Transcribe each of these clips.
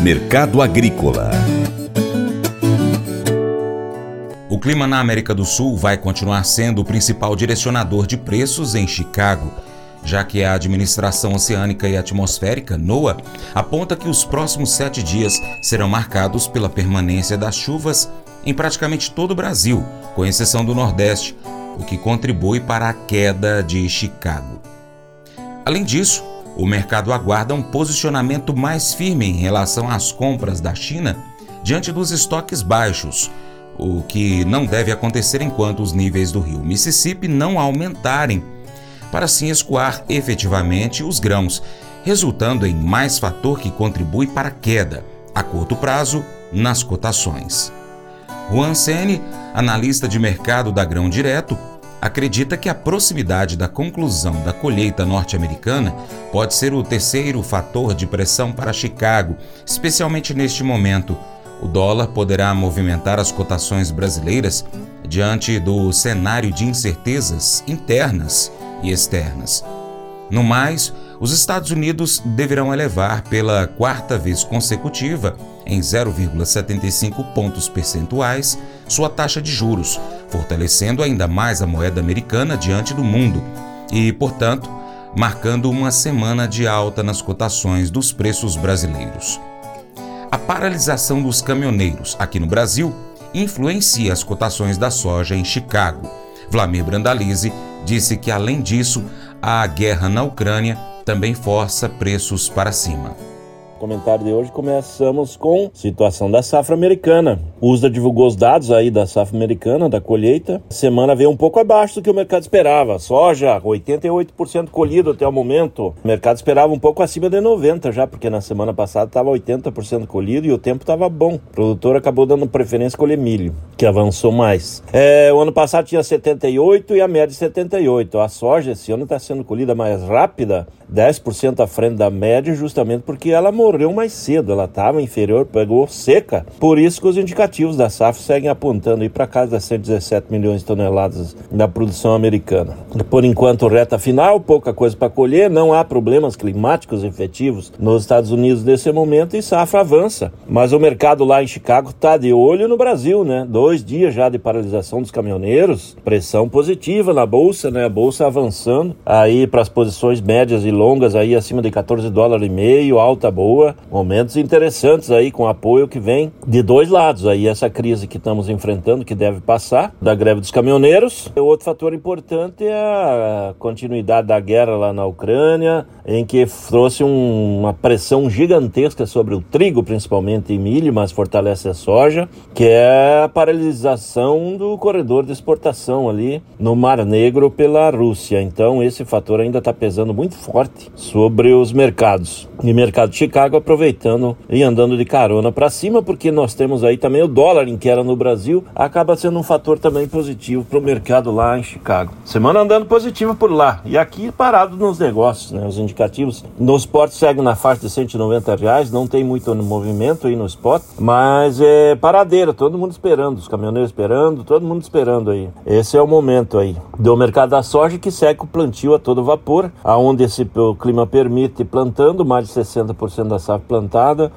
Mercado Agrícola O clima na América do Sul vai continuar sendo o principal direcionador de preços em Chicago, já que a Administração Oceânica e Atmosférica, NOAA, aponta que os próximos sete dias serão marcados pela permanência das chuvas em praticamente todo o Brasil, com exceção do Nordeste, o que contribui para a queda de Chicago. Além disso, o mercado aguarda um posicionamento mais firme em relação às compras da China diante dos estoques baixos, o que não deve acontecer enquanto os níveis do rio Mississippi não aumentarem, para assim escoar efetivamente os grãos, resultando em mais fator que contribui para a queda, a curto prazo, nas cotações. Juan Sene, analista de mercado da Grão Direto, acredita que a proximidade da conclusão da colheita norte-americana pode ser o terceiro fator de pressão para Chicago, especialmente neste momento. O dólar poderá movimentar as cotações brasileiras diante do cenário de incertezas internas e externas. No mais, os Estados Unidos deverão elevar pela quarta vez consecutiva, em 0,75 pontos percentuais, sua taxa de juros, fortalecendo ainda mais a moeda americana diante do mundo e, portanto, marcando uma semana de alta nas cotações dos preços brasileiros. A paralisação dos caminhoneiros aqui no Brasil influencia as cotações da soja em Chicago. Vlamir Brandalize disse que, além disso, a guerra na Ucrânia também força preços para cima. Comentário de hoje começamos com situação da safra americana. O USDA divulgou os dados aí da safra americana, da colheita. A semana veio um pouco abaixo do que o mercado esperava. Soja, 88% colhido até o momento. O mercado esperava um pouco acima de 90% já, porque na semana passada estava 80% colhido e o tempo estava bom. O produtor acabou dando preferência colher milho, que avançou mais. É, o ano passado tinha 78% e a média 78%. A soja esse ano está sendo colhida mais rápida, 10% à frente da média, justamente porque ela morreu mais cedo, ela estava inferior, pegou seca. Por isso que os indicativos da SAF seguem apontando para casa das 117 milhões de toneladas da produção americana. Por enquanto, reta final, pouca coisa para colher, não há problemas climáticos efetivos nos Estados Unidos nesse momento e safra avança. Mas o mercado lá em Chicago está de olho no Brasil, né? Dois dias já de paralisação dos caminhoneiros, pressão positiva na bolsa, né? A bolsa avançando aí para as posições médias e longas aí acima de 14 dólares e meio, alta boa momentos interessantes aí com apoio que vem de dois lados aí essa crise que estamos enfrentando que deve passar da greve dos caminhoneiros. Outro fator importante é a continuidade da guerra lá na Ucrânia, em que trouxe um, uma pressão gigantesca sobre o trigo, principalmente e milho, mas fortalece a soja, que é a paralisação do corredor de exportação ali no Mar Negro pela Rússia. Então esse fator ainda está pesando muito forte sobre os mercados. E mercado de Chicago aproveitando e andando de carona para cima, porque nós temos aí também o dólar em queda no Brasil, acaba sendo um fator também positivo para o mercado lá em Chicago. Semana andando positiva por lá e aqui parado nos negócios, né? Os indicativos no spot seguem na faixa de 190 reais, não tem muito movimento aí no spot, mas é paradeira, todo mundo esperando, os caminhoneiros esperando, todo mundo esperando aí. Esse é o momento aí do mercado da soja que segue o plantio a todo vapor, aonde esse o clima permite plantando mais de 60% da safra plantada,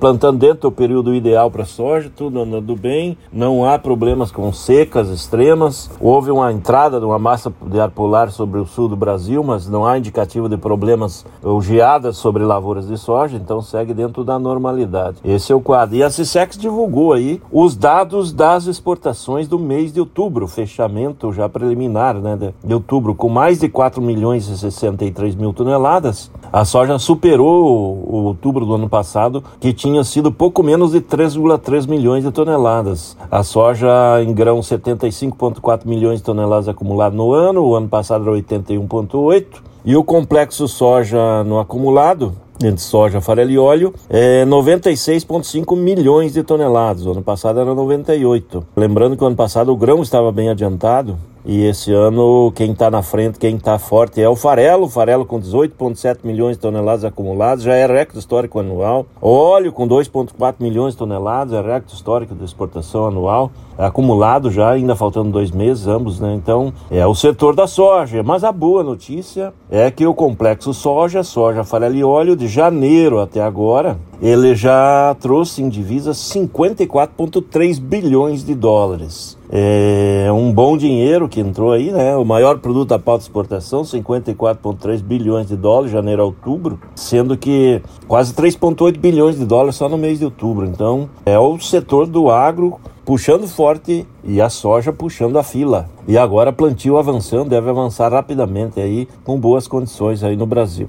plantando dentro do período ideal para soja, tudo andando bem, não há problemas com secas extremas. Houve uma entrada de uma massa de ar polar sobre o sul do Brasil, mas não há indicativo de problemas ou geadas sobre lavouras de soja, então segue dentro da normalidade. Esse é o quadro. E a CISEX divulgou aí os dados das exportações do mês de outubro, fechamento já preliminar né, de outubro, com mais de 4 milhões e 63 mil toneladas. A soja superou o outubro do ano passado, que tinha sido pouco menos de 3,3 milhões de toneladas. A soja em grão 75,4 milhões de toneladas acumulado no ano, o ano passado era 81,8. E o complexo soja no acumulado, entre soja, farelo e óleo, é 96,5 milhões de toneladas. O ano passado era 98. Lembrando que o ano passado o grão estava bem adiantado, e esse ano, quem está na frente, quem está forte é o farelo. O farelo com 18,7 milhões de toneladas acumuladas, já é recorde histórico anual. Óleo com 2,4 milhões de toneladas, é recorde histórico de exportação anual. Acumulado já, ainda faltando dois meses, ambos, né? Então, é o setor da soja. Mas a boa notícia é que o complexo soja, soja, farelo e óleo, de janeiro até agora, ele já trouxe em divisas 54,3 bilhões de dólares. É um bom dinheiro que entrou aí, né? O maior produto da pauta de exportação, 54,3 bilhões de dólares, janeiro a outubro, sendo que quase 3,8 bilhões de dólares só no mês de outubro. Então, é o setor do agro puxando forte e a soja puxando a fila. E agora plantio avançando, deve avançar rapidamente aí com boas condições aí no Brasil.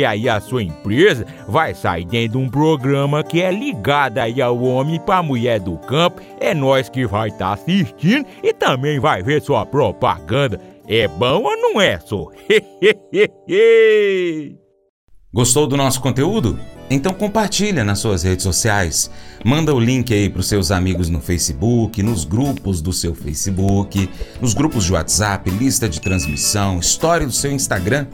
porque aí a sua empresa vai sair dentro de um programa que é ligado aí ao homem para mulher do campo. É nós que vai estar tá assistindo e também vai ver sua propaganda. É bom ou não é, só? Gostou do nosso conteúdo? Então compartilha nas suas redes sociais. Manda o link aí para os seus amigos no Facebook, nos grupos do seu Facebook, nos grupos de WhatsApp, lista de transmissão, história do seu Instagram.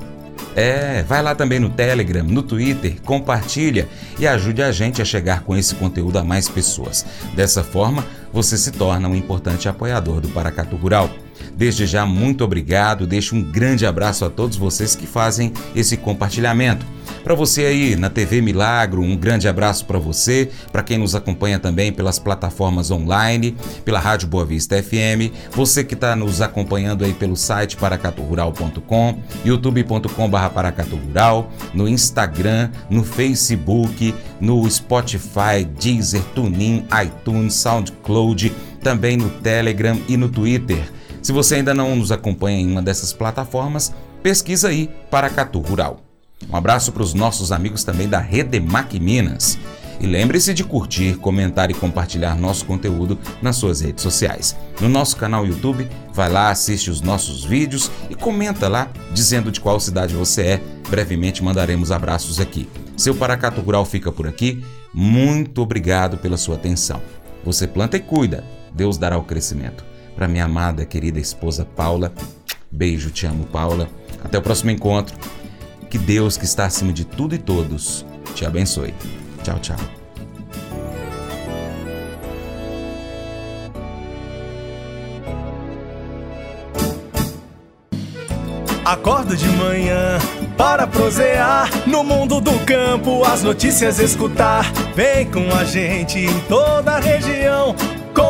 É, vai lá também no Telegram, no Twitter, compartilha e ajude a gente a chegar com esse conteúdo a mais pessoas. Dessa forma, você se torna um importante apoiador do Paracatu Rural. Desde já, muito obrigado. Deixo um grande abraço a todos vocês que fazem esse compartilhamento. Para você aí na TV Milagro, um grande abraço para você, para quem nos acompanha também pelas plataformas online, pela Rádio Boa Vista FM, você que está nos acompanhando aí pelo site paracaturural.com, youtube.com.br paracaturural, no Instagram, no Facebook, no Spotify, Deezer, TuneIn, iTunes, SoundCloud, também no Telegram e no Twitter. Se você ainda não nos acompanha em uma dessas plataformas, pesquisa aí Paracatu Rural. Um abraço para os nossos amigos também da Redemac Minas. E lembre-se de curtir, comentar e compartilhar nosso conteúdo nas suas redes sociais. No nosso canal YouTube, vai lá, assiste os nossos vídeos e comenta lá dizendo de qual cidade você é. Brevemente mandaremos abraços aqui. Seu Paracato Rural fica por aqui. Muito obrigado pela sua atenção. Você planta e cuida, Deus dará o crescimento. Para minha amada, querida esposa Paula, beijo, te amo, Paula. Até o próximo encontro. Que Deus, que está acima de tudo e todos, te abençoe. Tchau, tchau. Acordo de manhã para prosear no mundo do campo, as notícias escutar. Vem com a gente em toda a região